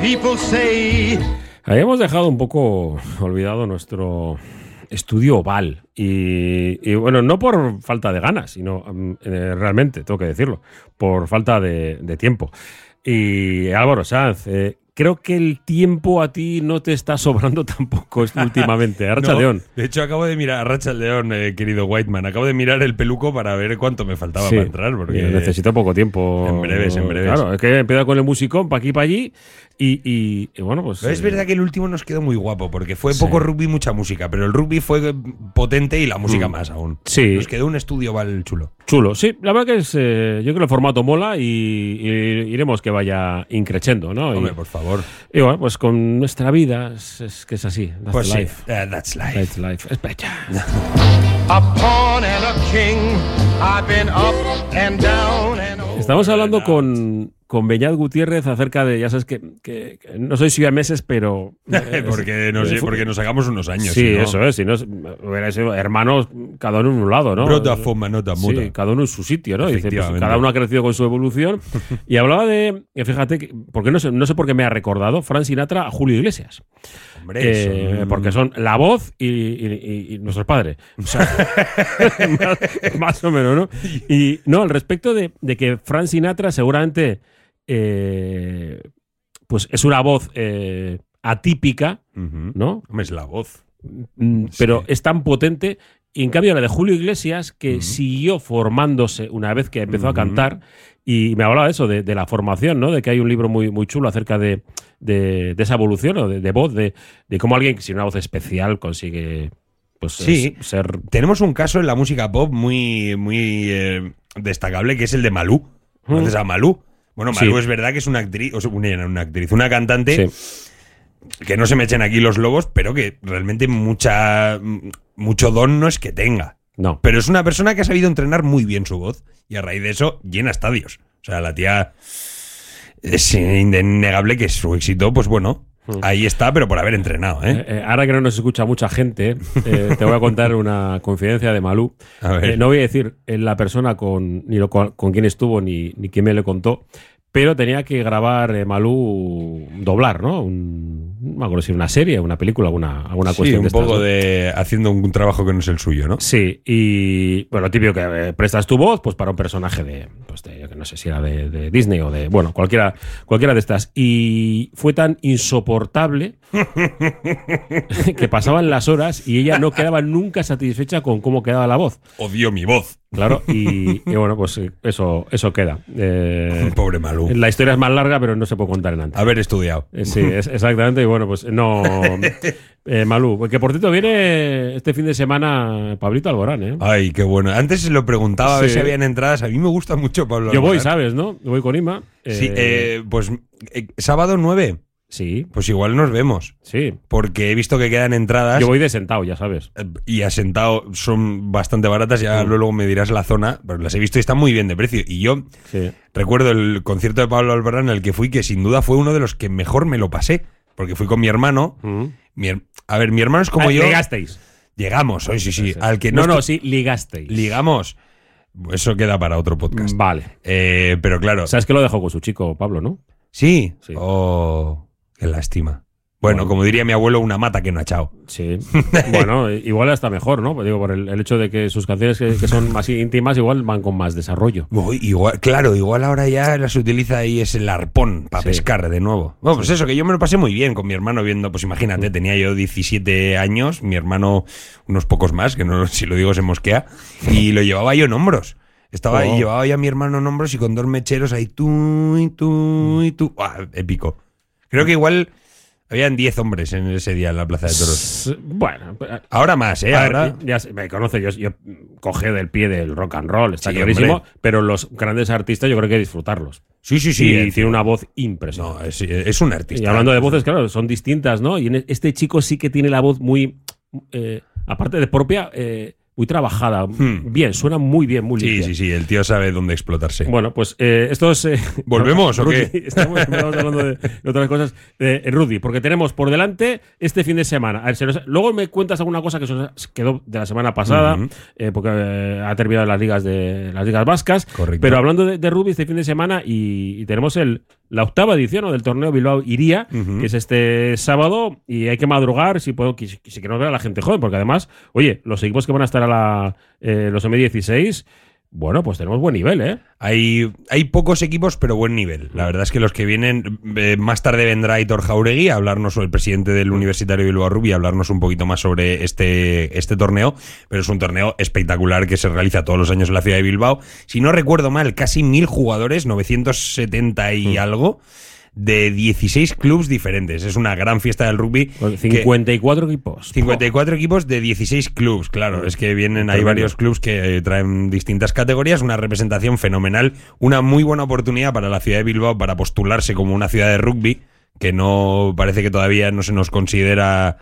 people say. Habíamos dejado un poco olvidado nuestro estudio oval. Y, bueno, no por falta de ganas, sino um, eh, realmente, tengo que decirlo, por falta de, de tiempo. Y Álvaro Sanz, eh, creo que el tiempo a ti no te está sobrando tampoco últimamente. Arracha No, León. De hecho, acabo de mirar, Arracha León, eh, querido Whiteman, acabo de mirar el peluco para ver cuánto me faltaba Sí, para entrar. Porque y necesito poco tiempo. En breves, en breves. Claro, es que empieza con el musicón para aquí para allí. Y, y- y bueno, pues. Pero es eh, verdad que el último nos quedó muy guapo, porque fue Sí. poco rugby, mucha música, pero el rugby fue potente y la música más aún. Mm. Sí. Nos quedó un estudio val chulo. Chulo, sí, la verdad que es. eh, yo creo que el formato mola y, y iremos que vaya increchendo, ¿no? Y, Hombre, por favor. Y bueno, pues con nuestra vida es, es que es así. That's Pues sí, eh, that's life. That's life. Es pecha. A pawn and a king. I've been up and down and over. Estamos hablando con, con Beñat Gutiérrez acerca de, ya sabes que, que- que no soy siameses, pero... eh, porque, nos, es- porque nos sacamos unos años. Sí, no- eso es. Si no, es- hubiera sido hermanos, cada uno en un lado, ¿no? Brota, fuma, nota, muta. Sí, cada uno en su sitio, ¿no? Dice, pues, cada uno ha crecido con su evolución. y hablaba de, que fíjate, que- porque no sé, no sé por qué me ha recordado Fran Sinatra a Julio Iglesias. Hombre, Eh, son- Porque son la voz y, y, y- y nuestros padres. O sea, más, más o menos, ¿no? Y no, al respecto de, de que Fran Sinatra seguramente eh, pues es una voz eh, atípica. ¿no? Es la voz. Mm, pero es tan potente. Y en cambio, la de Julio Iglesias, que siguió formándose una vez que empezó a cantar, y me hablaba de eso, de, de la formación, ¿no? De que hay un libro muy, muy chulo acerca de, de- de esa evolución, ¿no? de, voz, de, de cómo alguien sin una voz especial consigue pues, Sí. ser. Tenemos un caso en la música pop muy, muy eh, destacable, que es el de Malú. ¿Conoces a Malú? Bueno, Sí. es verdad que es una actriz, o sea, una, una actriz, una cantante Sí. que no se me echen aquí los lobos, pero que realmente mucha, mucho don no es que tenga. No. Pero es una persona que ha sabido entrenar muy bien su voz y a raíz de eso llena estadios. O sea, la tía es innegable que su éxito, pues bueno, ahí está, pero por haber entrenado, ¿eh? Eh, eh, ahora que no nos escucha mucha gente, eh, te voy a contar una confidencia de Malú. A ver. No voy a decir la persona con, ni lo, cual- con quién estuvo ni, ni quién me le contó, pero tenía que grabar eh, Malú doblar, ¿no? Un, no me acuerdo si una serie, una película, alguna, alguna Sí, cuestión un de estas, poco ¿no? de haciendo un trabajo que no es el suyo, ¿no? Sí, y bueno, lo típico que eh, prestas tu voz pues para un personaje de, pues de, yo que no sé si era de, de Disney o de, bueno, cualquiera, cualquiera de estas. Y fue tan insoportable que pasaban las horas y ella no quedaba nunca satisfecha con cómo quedaba la voz. Odio mi voz. Claro, y, y bueno, pues eh, eso, eso queda. Eh, Pobre Malú. la historia es más larga, pero no se puede contar en antes. Haber estudiado. Eh, Sí, es- exactamente. Y bueno, pues no. Eh, Malú, que por cierto viene este fin de semana Pablito Alborán, ¿eh? Ay, qué bueno. Antes se lo preguntaba a ver Sí. si habían entradas. A mí me gusta mucho Pablo Yo voy. ¿sabes, no? Yo voy con Ima. Sí, pues sábado 9. Sí, Pues igual nos vemos. sí. Porque he visto que quedan entradas. Yo voy de sentado, ya sabes. eh, Y asentado son bastante baratas. Ya luego me dirás la zona. Pero las he visto y están muy bien de precio. Y yo Sí. recuerdo el concierto de Pablo Alborán al que fui, que sin duda fue uno de los que mejor me lo pasé. Porque fui con mi hermano. Mm. Mi a ver, mi hermano es como Ah, yo. Ligasteis. Llegamos, hoy sí, sí. Al que no, no, no, sí, ligasteis. ligamos. Eso queda para otro podcast. Vale. Eh, pero claro. Sabes que lo dejó con su chico Pablo, ¿no? Sí. Sí. Oh, qué lástima. Bueno, Bueno. como diría mi abuelo, una mata que no ha echado. Sí. bueno, igual hasta mejor, ¿no? Digo, por el, el hecho de que sus canciones que, que son más íntimas, igual van con más desarrollo. Uy, igual, claro, igual ahora ya las utiliza ahí es el arpón para Sí. pescar de nuevo. Bueno, pues eso, que yo me lo pasé muy bien con mi hermano viendo, pues imagínate, tenía yo 17 años, mi hermano unos pocos más, que no si lo digo se mosquea, y lo llevaba yo en hombros. Estaba Oh. y llevaba yo a mi hermano en hombros y con dos mecheros ahí tú y tú y tú. Épico. Creo que igual habían 10 hombres en ese día en la Plaza de Toros. Bueno, eh, Ahora más, ¿eh? a ver, Ahora. ya me conoce, yo, yo cogé del pie del rock and roll, está Sí, clarísimo, hombre. pero los grandes artistas yo creo que hay que disfrutarlos. Sí, sí, sí. y eh, tiene una voz impresionante. No, es, es un artista. Y hablando de voces, claro, son distintas, ¿no? Y en este chico sí que tiene la voz muy, eh, aparte de propia, eh, muy trabajada. Hmm. Bien, suena muy bien, muy Sí, limpia. sí, sí, el tío sabe dónde explotarse. Bueno, pues eh, esto es... eh, ¿Volvemos o Rudy, qué? Estamos, hablando de, de otras cosas. Eh, Rudy, porque tenemos por delante este fin de semana. A ver, se nos- luego me cuentas alguna cosa que se nos quedó de la semana pasada, eh, porque eh, ha terminado las ligas de las ligas vascas. Correcto. Pero hablando de, de rugby este fin de semana y, y tenemos el la octava edición ¿no? del torneo Bilbao Iría, que es este sábado, y hay que madrugar si, puedo, si, si queremos ver a la gente joven, porque además, oye, los equipos que van a estar a la, eh, los M16 bueno, pues tenemos buen nivel, ¿eh? Hay, hay pocos equipos, pero buen nivel. La verdad es que los que vienen, eh, más tarde vendrá Aitor Jauregui a hablarnos sobre el presidente del Universitario Bilbao Rugby, a hablarnos un poquito más sobre este, este torneo, pero es un torneo espectacular que se realiza todos los años en la ciudad de Bilbao. Si no recuerdo mal, casi mil jugadores, 970 y algo de 16 clubs diferentes. Es una gran fiesta del rugby. Con 54 equipos. 54 equipos de 16 clubs, claro. Es que vienen, hay varios clubs que eh, traen distintas categorías, una representación fenomenal, una muy buena oportunidad para la ciudad de Bilbao para postularse como una ciudad de rugby, que no parece que todavía no se nos considera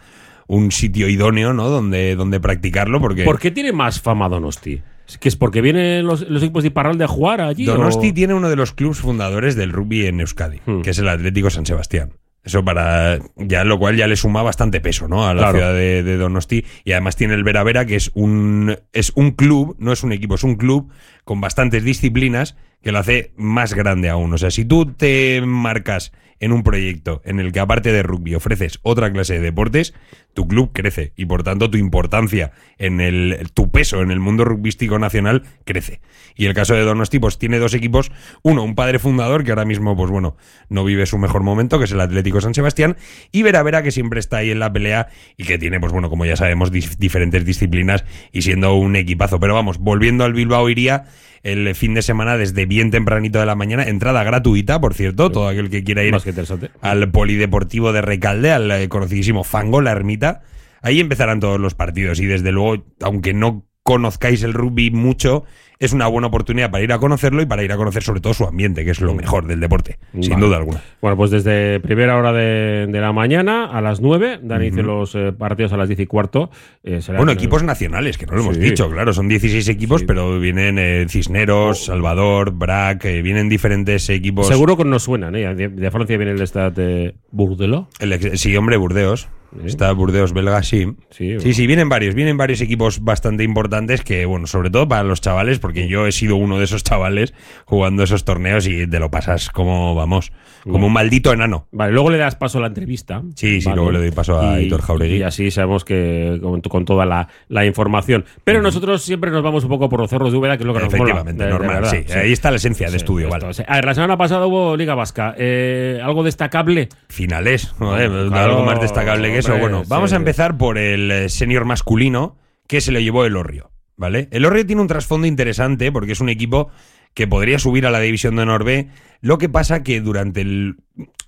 un sitio idóneo, ¿no? Donde, donde practicarlo, porque ¿Por qué tiene más fama Donosti? ¿Es que es porque vienen los, los equipos de Iparralde a jugar allí? Donosti o- tiene uno de los clubes fundadores del rugby en Euskadi, Hmm. que es el Atlético San Sebastián. Eso para ya lo cual ya le suma bastante peso, ¿no? A la Claro. ciudad de, de Donosti y además tiene el Vera Vera que es un es un club, no es un equipo, es un club con bastantes disciplinas que lo hace más grande aún. O sea, si tú te marcas en un proyecto en el que aparte de rugby ofreces otra clase de deportes, tu club crece y por tanto tu importancia en el tu peso en el mundo rugbístico nacional crece. Y el caso de Donosti pues tiene dos equipos, uno un padre fundador que ahora mismo pues bueno, no vive su mejor momento, que es el Atlético San Sebastián, y Vera Vera que siempre está ahí en la pelea y que tiene pues bueno, como ya sabemos diferentes disciplinas y siendo un equipazo, pero vamos, volviendo al Bilbao iría el fin de semana desde bien tempranito de la mañana, entrada gratuita, por cierto, todo aquel que quiera ir Más que interesante. al Polideportivo de Recalde, al eh, conocidísimo Fango, la ermita. Ahí empezarán todos los partidos y desde luego, aunque no conozcáis el rugby mucho, es una buena oportunidad para ir a conocerlo y para ir a conocer sobre todo su ambiente, que es lo mejor del deporte, sin duda alguna. Bueno, pues desde primera hora de, de la mañana a las 9, dan inicio los eh, partidos a las 10 y cuarto. eh, Bueno, equipos nacionales, que no lo hemos dicho, claro, son 16 equipos, Sí. pero vienen eh, Cisneros, Salvador, Brac, vienen diferentes equipos. Seguro que nos suenan, ¿eh? De, de Francia viene el Stade de Bordeló. El sí, hombre, Burdeos. Está Burdeos belga, sí. Sí, Sí, sí, vienen varios, vienen varios equipos bastante importantes que, bueno, sobre todo para los chavales, porque yo he sido uno de esos chavales jugando esos torneos y te lo pasas como, vamos, como un maldito enano. Vale, luego le das paso a la entrevista. Sí, sí, Vale. luego le doy paso a Aitor Jauregui. Y así sabemos que con, con toda la, la información. Pero nosotros siempre nos vamos un poco por los cerros de Úbeda, que es lo que nos mola. Efectivamente, de- de normal, verdad, sí. Ahí está la esencia de Sí, estudio, esto, vale. sí. A ver, la semana pasada hubo Liga Vasca. Eh, ¿Algo destacable? Finales, joder, Claro, algo más destacable que eso. Bueno, vamos sí. a empezar por el eh, senior masculino que se lo llevó el Orrio, ¿vale? El Orrio tiene un trasfondo interesante porque es un equipo que podría subir a la división de honor B. Lo que pasa que durante el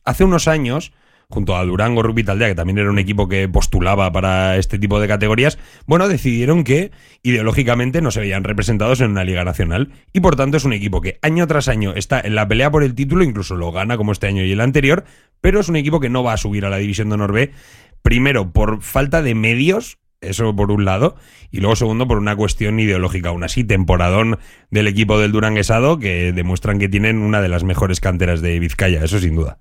hace unos años junto a Durango Rugby Taldea, que también era un equipo que postulaba para este tipo de categorías, bueno, decidieron que ideológicamente no se veían representados en una liga nacional y por tanto es un equipo que año tras año está en la pelea por el título, incluso lo gana como este año y el anterior, pero es un equipo que no va a subir a la división de honor B, primero por falta de medios, eso por un lado, y luego segundo por una cuestión ideológica, aún así, temporadón del equipo del Duranguesado que demuestran que tienen una de las mejores canteras de Vizcaya, eso sin duda.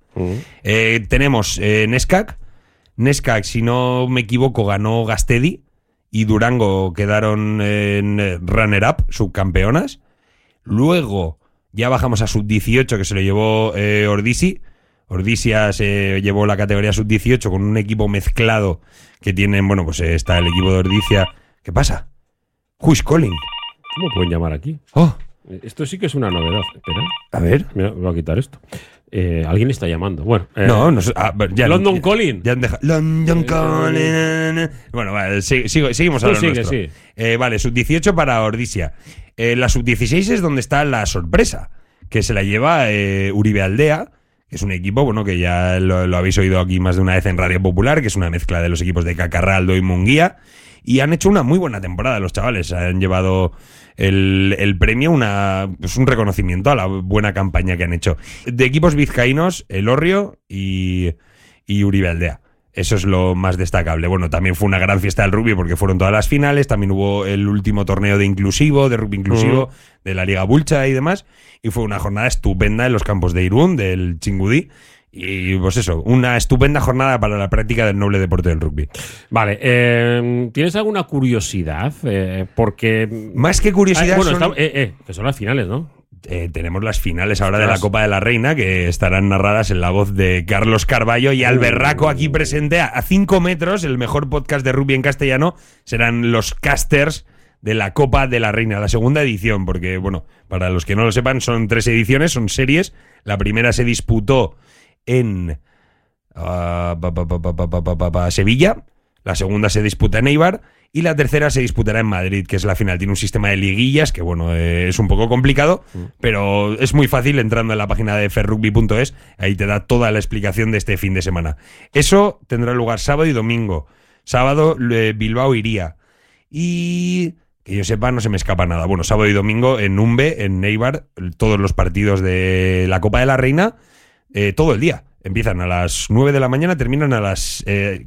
Eh, tenemos eh, Nescac. Nescac, si no me equivoco, ganó Gastedi y Durango quedaron en eh, runner-up, subcampeonas. Luego ya bajamos a sub-18 que se lo llevó eh, Ordisi. Ordisia se llevó la categoría sub-18 con un equipo mezclado que tienen, bueno, pues eh, está el equipo de Ordicia. ¿Qué pasa? Who is calling? ¿Cómo pueden llamar aquí? Oh, Esto sí que es una novedad. Espera, a ver. mira, voy a quitar esto. Eh, Alguien está llamando. Bueno, eh, No, no ah, ya, London Calling. Ya han dejado- London Calling. Bueno, vale, seguimos a lo sigue, nuestro. sí. Eh, vale, sub-18 para Ordisia. Eh, la sub-16 es donde está la sorpresa, que se la lleva eh, Uribe Aldea, es un equipo, bueno, que ya lo, habéis oído aquí más de una vez en Radio Popular, que es una mezcla de los equipos de Cacarraldo y Munguía. Y han hecho una muy buena temporada los chavales. Han llevado el, el premio, una, pues un reconocimiento a la buena campaña que han hecho. De equipos vizcaínos, El Orrio y, y Uribe Aldea. Eso es lo más destacable. Bueno, también fue una gran fiesta del rugby porque fueron todas las finales. También hubo el último torneo de inclusivo, de rugby inclusivo, de la Liga Bulcha y demás. Y fue una jornada estupenda en los campos de Irún, del Chingudí. Y pues eso, una estupenda jornada para la práctica del noble deporte del rugby. Vale, eh, ¿tienes alguna curiosidad? Eh, porque. Más que curiosidad, Ah, bueno, son- está- eh, eh, que son las finales, ¿no? Eh, tenemos las finales ahora de la Copa de la Reina que estarán narradas en la voz de Carlos Carballo y Alberraco uh. aquí presente. A 5 metros, el mejor podcast de rugby en castellano, serán los casters de la Copa de la Reina, la segunda edición, porque bueno, para los que no lo sepan son tres ediciones, son series, la primera se disputó en uh, Sevilla, la segunda se disputa en Eibar y la tercera se disputará en Madrid, que es la final. Tiene un sistema de liguillas que, bueno, eh, es un poco complicado, pero es muy fácil entrando en la página de ferrugby.es. Ahí te da toda la explicación de este fin de semana. Eso tendrá lugar sábado y domingo. Sábado eh, Bilbao iría. Y que yo sepa, no se me escapa nada. Bueno, sábado y domingo en Umbe, en Neibar, todos los partidos de la Copa de la Reina, eh, todo el día. Empiezan a las 9 de la mañana, terminan a las eh,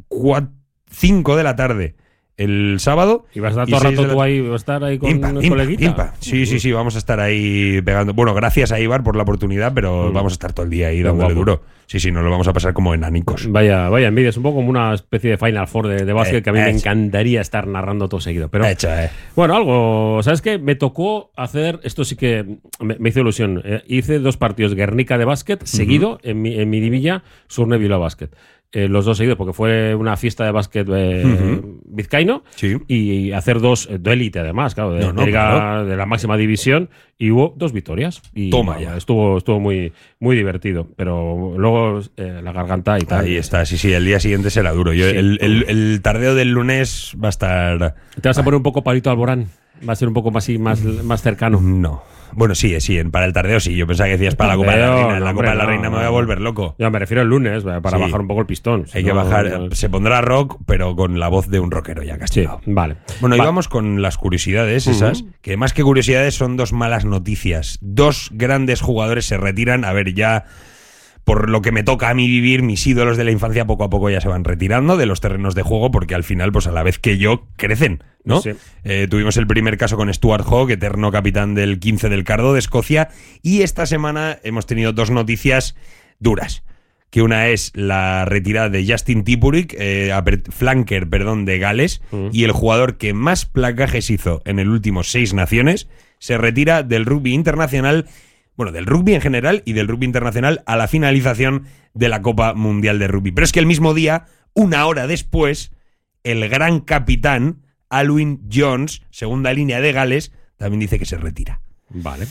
5 de la tarde el sábado. ¿Y vas a estar todo rato la- tú ahí, vas a estar ahí con Impa, los impa. Sí, sí, sí, vamos a estar ahí pegando. Bueno, gracias a Ibar por la oportunidad, pero Mm. vamos a estar todo el día ahí dándole duro. Sí, sí, nos lo vamos a pasar como enanicos. Vaya, vaya envidia, es un poco como una especie de Final Four de, de básquet Eh, que a mí me hecho. encantaría estar narrando todo seguido. Pero Hecho, eh. bueno, algo, ¿sabes qué? Me tocó hacer, esto sí que me, me hizo ilusión. Eh, hice dos partidos Guernica de básquet seguido en mi, en mi divilla Surne Bilbao Básquet. Eh, los dos seguidos, porque fue una fiesta de básquet eh, vizcaíno. Sí. Y hacer dos eh, de élite, además, claro, de, No, no, de liga- claro. de la máxima división. Y hubo dos victorias. Y Toma bueno, ya. Estuvo, estuvo muy, muy divertido. Pero luego eh, la garganta y tal. Ahí está, sí, sí, el día siguiente será duro. Yo, Sí. el, el- el tardeo del lunes va a estar. Te vas a poner un poco palito Alborán. Va a ser un poco más, más, más cercano. No. Bueno, sí, sí, en- para el tardeo sí. Yo pensaba que decías para la Copa de la Reina. En la Copa de la no, Reina me voy a volver loco. Ya me refiero el lunes, para Sí. bajar un poco el pistón. Hay que bajar. Se pondrá rock, pero con la voz de un rockero ya Sí, castigado. vale. Bueno, Va- vamos con las curiosidades esas, que más que curiosidades son dos malas noticias. Dos grandes jugadores se retiran. A ver, ya por lo que me toca a mí vivir, mis ídolos de la infancia poco a poco ya se van retirando de los terrenos de juego porque al final, pues a la vez que yo, crecen, ¿no? Sí. Eh, tuvimos el primer caso con Stuart Hogg, eterno capitán del 15 del Cardo de Escocia, y esta semana hemos tenido dos noticias duras. Que una es la retirada de Justin Tipurik, eh, flanker, perdón, de Gales, Mm. y el jugador que más placajes hizo en el último seis naciones, se retira del rugby internacional, bueno, del rugby en general y del rugby internacional a la finalización de la Copa Mundial de Rugby. Pero es que el mismo día, una hora después, el gran capitán Alwyn Jones, segunda línea de Gales, también dice que se retira. Vale.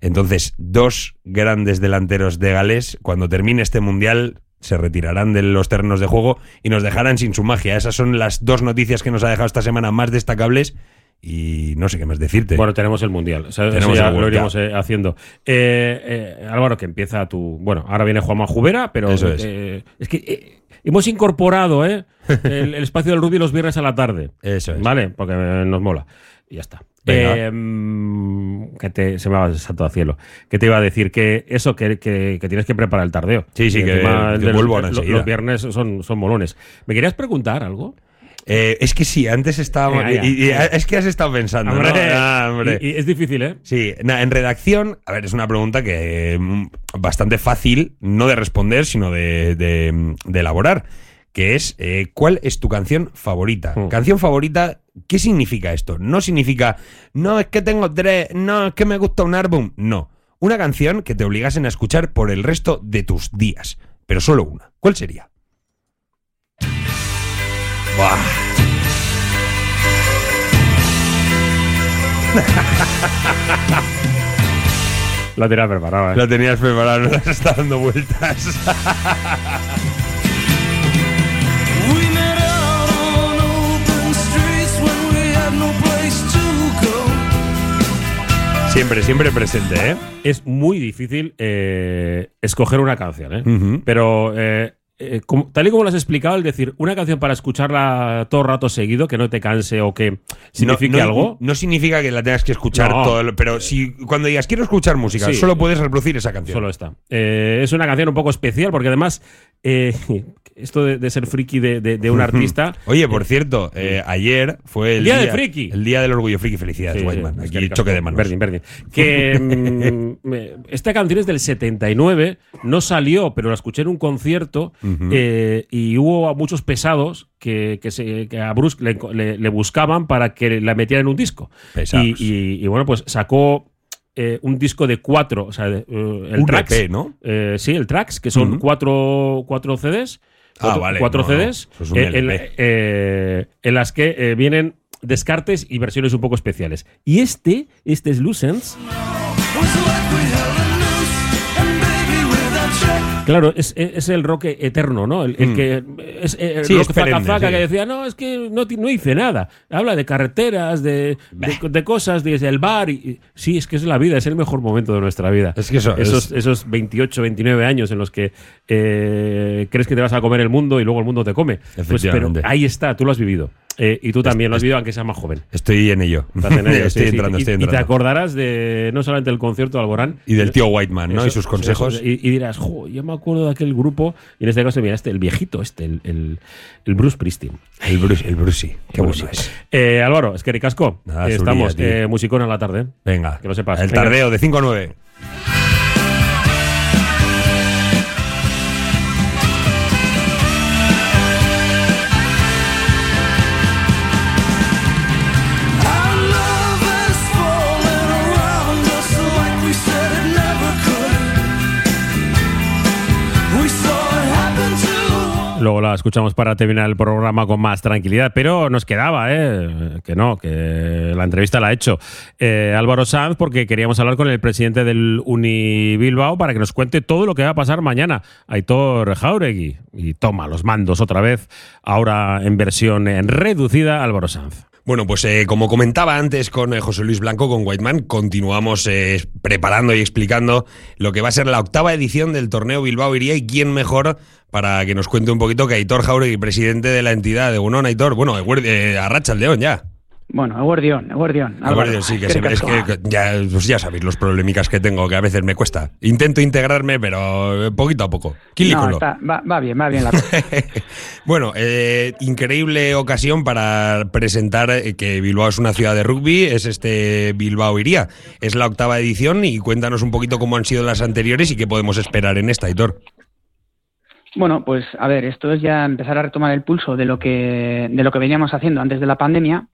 Entonces, dos grandes delanteros de Gales, cuando termine este mundial, se retirarán de los terrenos de juego y nos dejarán sin su magia. Esas son las dos noticias que nos ha dejado esta semana más destacables y no sé qué más decirte. Bueno, tenemos el mundial. O sea, eso Tenemos ya el lo iremos eh, haciendo. Eh, eh, Álvaro, que empieza tu. Bueno, ahora viene Juanma Jubera, pero. Eso es. eh, es que hemos incorporado eh, el, el espacio del rugby los viernes a la tarde. Eso es. Vale, porque nos mola. Y ya está. Que te, se me va salto al cielo. Que te iba a decir que eso, que, que- que tienes que preparar el tardeo. Sí, sí, que- los-. Los viernes son, son molones. ¿Me querías preguntar algo? Eh, es que sí, antes estábamos... Y- y- es que has estado pensando, ¿no? Ah, hombre. Y- y es difícil, ¿eh? Sí, na- en redacción, a ver, es una pregunta que mm, bastante fácil, no de responder, sino de, de- de elaborar, que es, eh, ¿cuál es tu canción favorita? Mm. Canción favorita, ¿qué significa esto? No significa, no, es que tengo tres, no, es que me gusta un álbum, no. Una canción que te obligasen a escuchar por el resto de tus días, pero solo una. ¿Cuál sería? Buah. Lo tenías preparado, ¿eh? Lo tenías preparado, no las está dando vueltas. Siempre, siempre presente, ¿eh? Es muy difícil eh, escoger una canción, ¿eh? Pero eh, eh, como- tal y como lo has explicado, el decir una canción para escucharla todo rato seguido, que no te canse o que signifique no, no- algo. No significa que la tengas que escuchar No. todo, el- pero si cuando digas quiero escuchar música, Sí. solo puedes reproducir esa canción. Solo está. Eh, es una canción un poco especial porque además eh, esto de, de ser friki de, de- de un artista. Oye, por cierto, eh, ayer fue el, El día del friki. El día del orgullo friki. Felicidades, Sí, Whiteman. es Aquí que- choque de manos. Verdin, Verdin. Que mm, esta canción es del 79, no salió, pero la escuché en un concierto eh, y hubo muchos pesados que, que se, que a Bruce le, le- le buscaban para que la metiera en un disco. Pesados. Y, y- y bueno, pues sacó eh, un disco de cuatro, o sea, de, eh, el Un tracks, EP, ¿no? Eh, sí, el tracks, que son cuatro, cuatro CDs. Ah, cuatro, vale, cuatro no, CDs es eh, en, LP. eh, en las que vienen descartes y versiones un poco especiales. Y este, este es Lucens. Claro, es, es el rock eterno, ¿no? El, el Mm. que es eh, el Sí, rock es perenne, zaca, zaca sí. que decía, no, es que no, no hice nada. Habla de carreteras, de, de, de cosas, desde el bar. Y, y- sí, es que es la vida, es el mejor momento de nuestra vida. Es que eso esos, es- esos 28, 29 años en los que eh, crees que te vas a comer el mundo y luego el mundo te come. Pues, pero Efectivamente. ahí está, tú lo has vivido. Eh, y tú también lo has vivido, aunque seas más joven. Estoy en ello. En ello, estoy sí, sí. entrando, y, estoy y te entrando. acordarás de no solamente el concierto de Alborán, Y del tío Whiteman, ¿no? eso, y sus consejos. eso, y, y dirás, jo, yo me acuerdo de aquel grupo, y en este caso, mira, este, el viejito, este, el, el, el Bruce Pristin. El Bruce, el Brucey. Qué bueno es. Eh, Álvaro, es que ricasco. Nada, Eh, estamos, tío. eh, musicón a la tarde. Venga. Que lo sepas. El Venga. tardeo de 5 a 9. Luego la escuchamos para terminar el programa con más tranquilidad, pero nos quedaba, ¿eh? Que no, que la entrevista la ha hecho eh, Álvaro Sanz porque queríamos hablar con el presidente del Uni Bilbao para que nos cuente todo lo que va a pasar mañana. Aitor Jauregui. Y toma los mandos otra vez, ahora en versión reducida, Álvaro Sanz. Bueno, pues eh, como comentaba antes con eh, José Luis Blanco, con Whiteman, continuamos eh, preparando y explicando lo que va a ser la octava edición del torneo Bilbao Iría y quién mejor para que nos cuente un poquito que Aitor Jauregui, presidente de la entidad de Unón, Aitor, bueno, eh, arracha el león ya. Bueno, Eguardión. Álvaro, sí, que se es que ya, pues ya sabéis los problemicas que tengo, que a veces me cuesta. Intento integrarme, pero eh, poquito a poco. No, Quilículo. está- va, va bien, va bien la cosa. bueno, eh, increíble ocasión para presentar eh, que Bilbao es una ciudad de rugby, es este Bilbao Iría. Es la octava edición y cuéntanos un poquito cómo han sido las anteriores y qué podemos esperar en esta, Hitor. Bueno, pues a ver, esto es ya empezar a retomar el pulso de lo que, de lo que veníamos haciendo antes de la pandemia,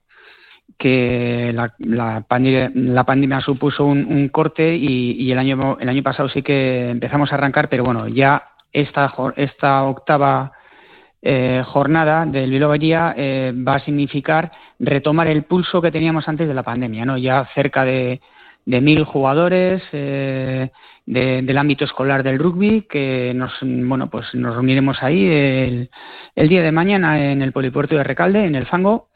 que la, la, pandemia, la pandemia supuso un, corte y, el, año, el año pasado sí que empezamos a arrancar, pero bueno, ya esta, esta octava eh, jornada del Bilbao eh, va a significar retomar el pulso que teníamos antes de la pandemia, ¿no? Ya cerca de, de mil jugadores eh, de- del ámbito escolar del rugby que nos bueno pues nos reuniremos ahí el día de mañana en el polipuerto de Recalde en el Fango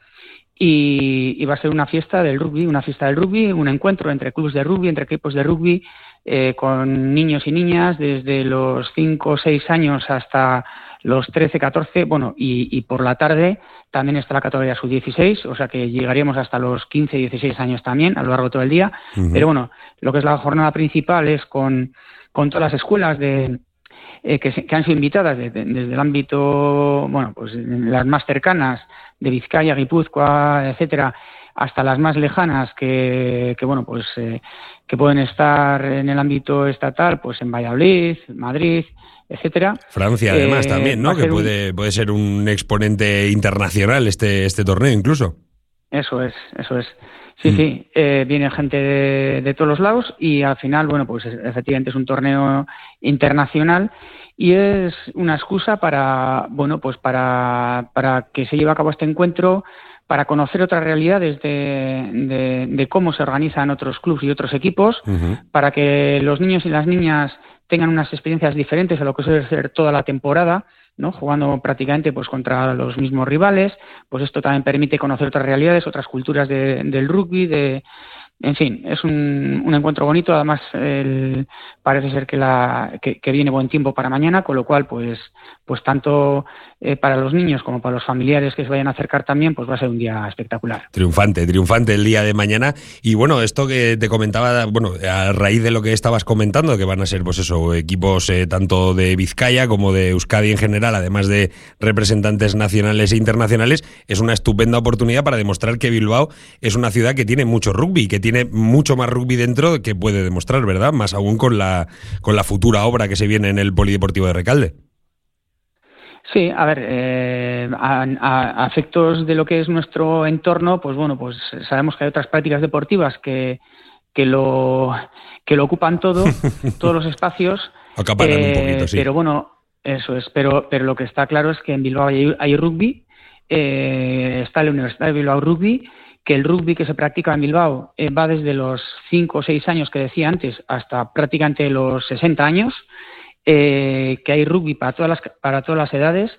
y, y va a ser una fiesta del rugby una fiesta del rugby un encuentro entre clubes de rugby entre equipos de rugby eh, con niños y niñas desde los 5 o 6 años hasta los 13, 14, bueno, y, y por la tarde también está la categoría sub-16, o sea que llegaríamos hasta los 15, 16 años también a lo largo de todo el día. Pero bueno, lo que es la jornada principal es con, con todas las escuelas de, eh, que, se- que han sido invitadas de- de- desde el ámbito, bueno, pues las más cercanas de Vizcaya, Guipúzcoa, etcétera, hasta las más lejanas que, que bueno, pues eh, que pueden estar en el ámbito estatal, pues en Valladolid, Madrid, etcétera. Francia, además, Eh, también, va ¿no? Que un- puede, puede ser un exponente internacional este, este torneo, incluso. Eso es, eso es. Sí, Mm. sí, eh, viene gente de, de todos los lados y al final, bueno, pues es- efectivamente es un torneo internacional y es una excusa para, bueno, pues para, para que se lleve a cabo este encuentro, para conocer otras realidades de, de, de cómo se organizan otros clubes y otros equipos, para que los niños y las niñas tengan unas experiencias diferentes a lo que suele ser toda la temporada, ¿no? jugando prácticamente pues contra los mismos rivales, pues esto también permite conocer otras realidades, otras culturas de- del rugby, de en fin, es un, un encuentro bonito, además parece ser que, la, que, que viene buen tiempo para mañana, con lo cual pues pues tanto eh, para los niños como para los familiares que se vayan a acercar también, pues va a ser un día espectacular. Triunfante, triunfante el día de mañana. Y bueno, esto que te comentaba, bueno, a raíz de lo que estabas comentando, que van a ser, pues eso, equipos eh, tanto de Vizcaya como de Euskadi en general, además de representantes nacionales e internacionales, es una estupenda oportunidad para demostrar que Bilbao es una ciudad que tiene mucho rugby, que tiene mucho más rugby dentro que puede demostrar, ¿verdad? Más aún con la, con la futura obra que se viene en el Polideportivo de Recalde. Sí, a ver, eh, a, a- efectos de lo que es nuestro entorno, pues bueno, pues sabemos que hay otras prácticas deportivas que, que lo, que lo ocupan todo, todos los espacios. Acaparan un Eh, poquito, sí. Pero bueno, eso es. Pero, pero lo que está claro es que en Bilbao hay, hay rugby, eh, está la Universidad de Bilbao Rugby, que el rugby que se practica en Bilbao eh, va desde los 5 o 6 años que decía antes hasta prácticamente los 60 años, eh, que hay rugby para todas, las, para todas las edades,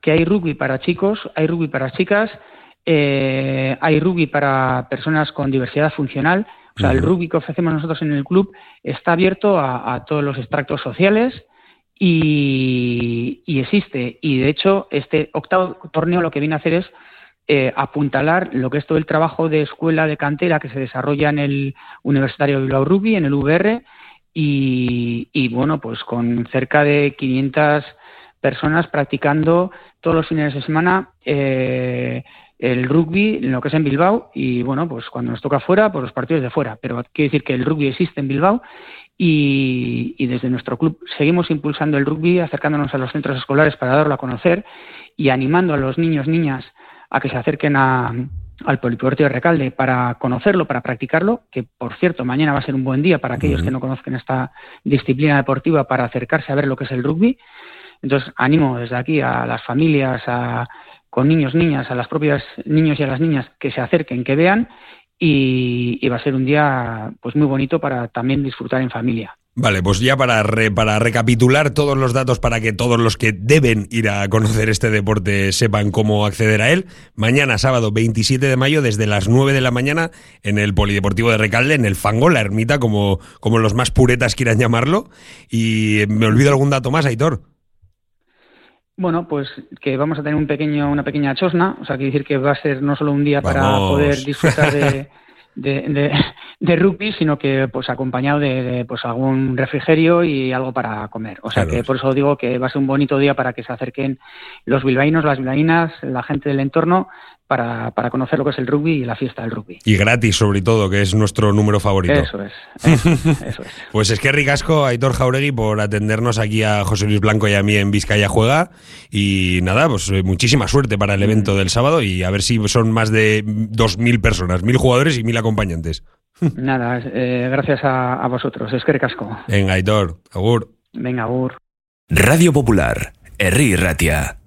que hay rugby para chicos, hay rugby para chicas, eh, hay rugby para personas con diversidad funcional. O sea, el rugby que ofrecemos nosotros en el club está abierto a, a todos los extractos sociales y, y existe. Y de hecho, este octavo torneo lo que viene a hacer es eh, apuntalar lo que es todo el trabajo de escuela de cantera que se desarrolla en el Universitario de Bilbao Rugby, en el VR, y, bueno, pues con cerca de 500 personas practicando todos los fines de semana eh, el rugby, lo que es en Bilbao, y bueno, pues cuando nos toca fuera, pues los partidos de fuera. Pero quiere decir que el rugby existe en Bilbao y, y desde nuestro club seguimos impulsando el rugby, acercándonos a los centros escolares para darlo a conocer y animando a los niños, niñas a que se acerquen a, al Polideportivo de Recalde para conocerlo, para practicarlo, que por cierto mañana va a ser un buen día para aquellos que no conozcan esta disciplina deportiva para acercarse a ver lo que es el rugby. Entonces animo desde aquí a las familias, a, con niños, niñas, a las propias niños y a las niñas que se acerquen, que vean y, y va a ser un día pues muy bonito para también disfrutar en familia. Vale, pues ya para, re- para recapitular todos los datos para que todos los que deben ir a conocer este deporte sepan cómo acceder a él, mañana sábado 27 de mayo desde las 9 de la mañana en el Polideportivo de Recalde, en el Fango, la ermita, como, como los más puretas quieran llamarlo. Y me olvido algún dato más, Aitor. Bueno, pues que vamos a tener un pequeño, una pequeña chosna, o sea, quiere decir que va a ser no solo un día para Vamos. poder disfrutar de, de, de- de rugby, sino que pues acompañado de, de, pues algún refrigerio y algo para comer. O sea Claro. que por eso digo que va a ser un bonito día para que se acerquen los bilbaínos, las bilbaínas, la gente del entorno para, para conocer lo que es el rugby y la fiesta del rugby. Y gratis, sobre todo, que es nuestro número favorito. Eso es, eso, es, eso es. Pues es que ricasco, Aitor Jauregui, por atendernos aquí a José Luis Blanco y a mí en Vizcaya Juega. Y nada, pues eh, muchísima suerte para el evento del sábado y a ver si son más de 2.000 personas, 1.000 jugadores y 1.000 acompañantes. Nada, eh, gracias a, a vosotros. Es que ricasco. Venga, Aitor, agur. Venga, Agur. Radio Popular, Herri Ratia.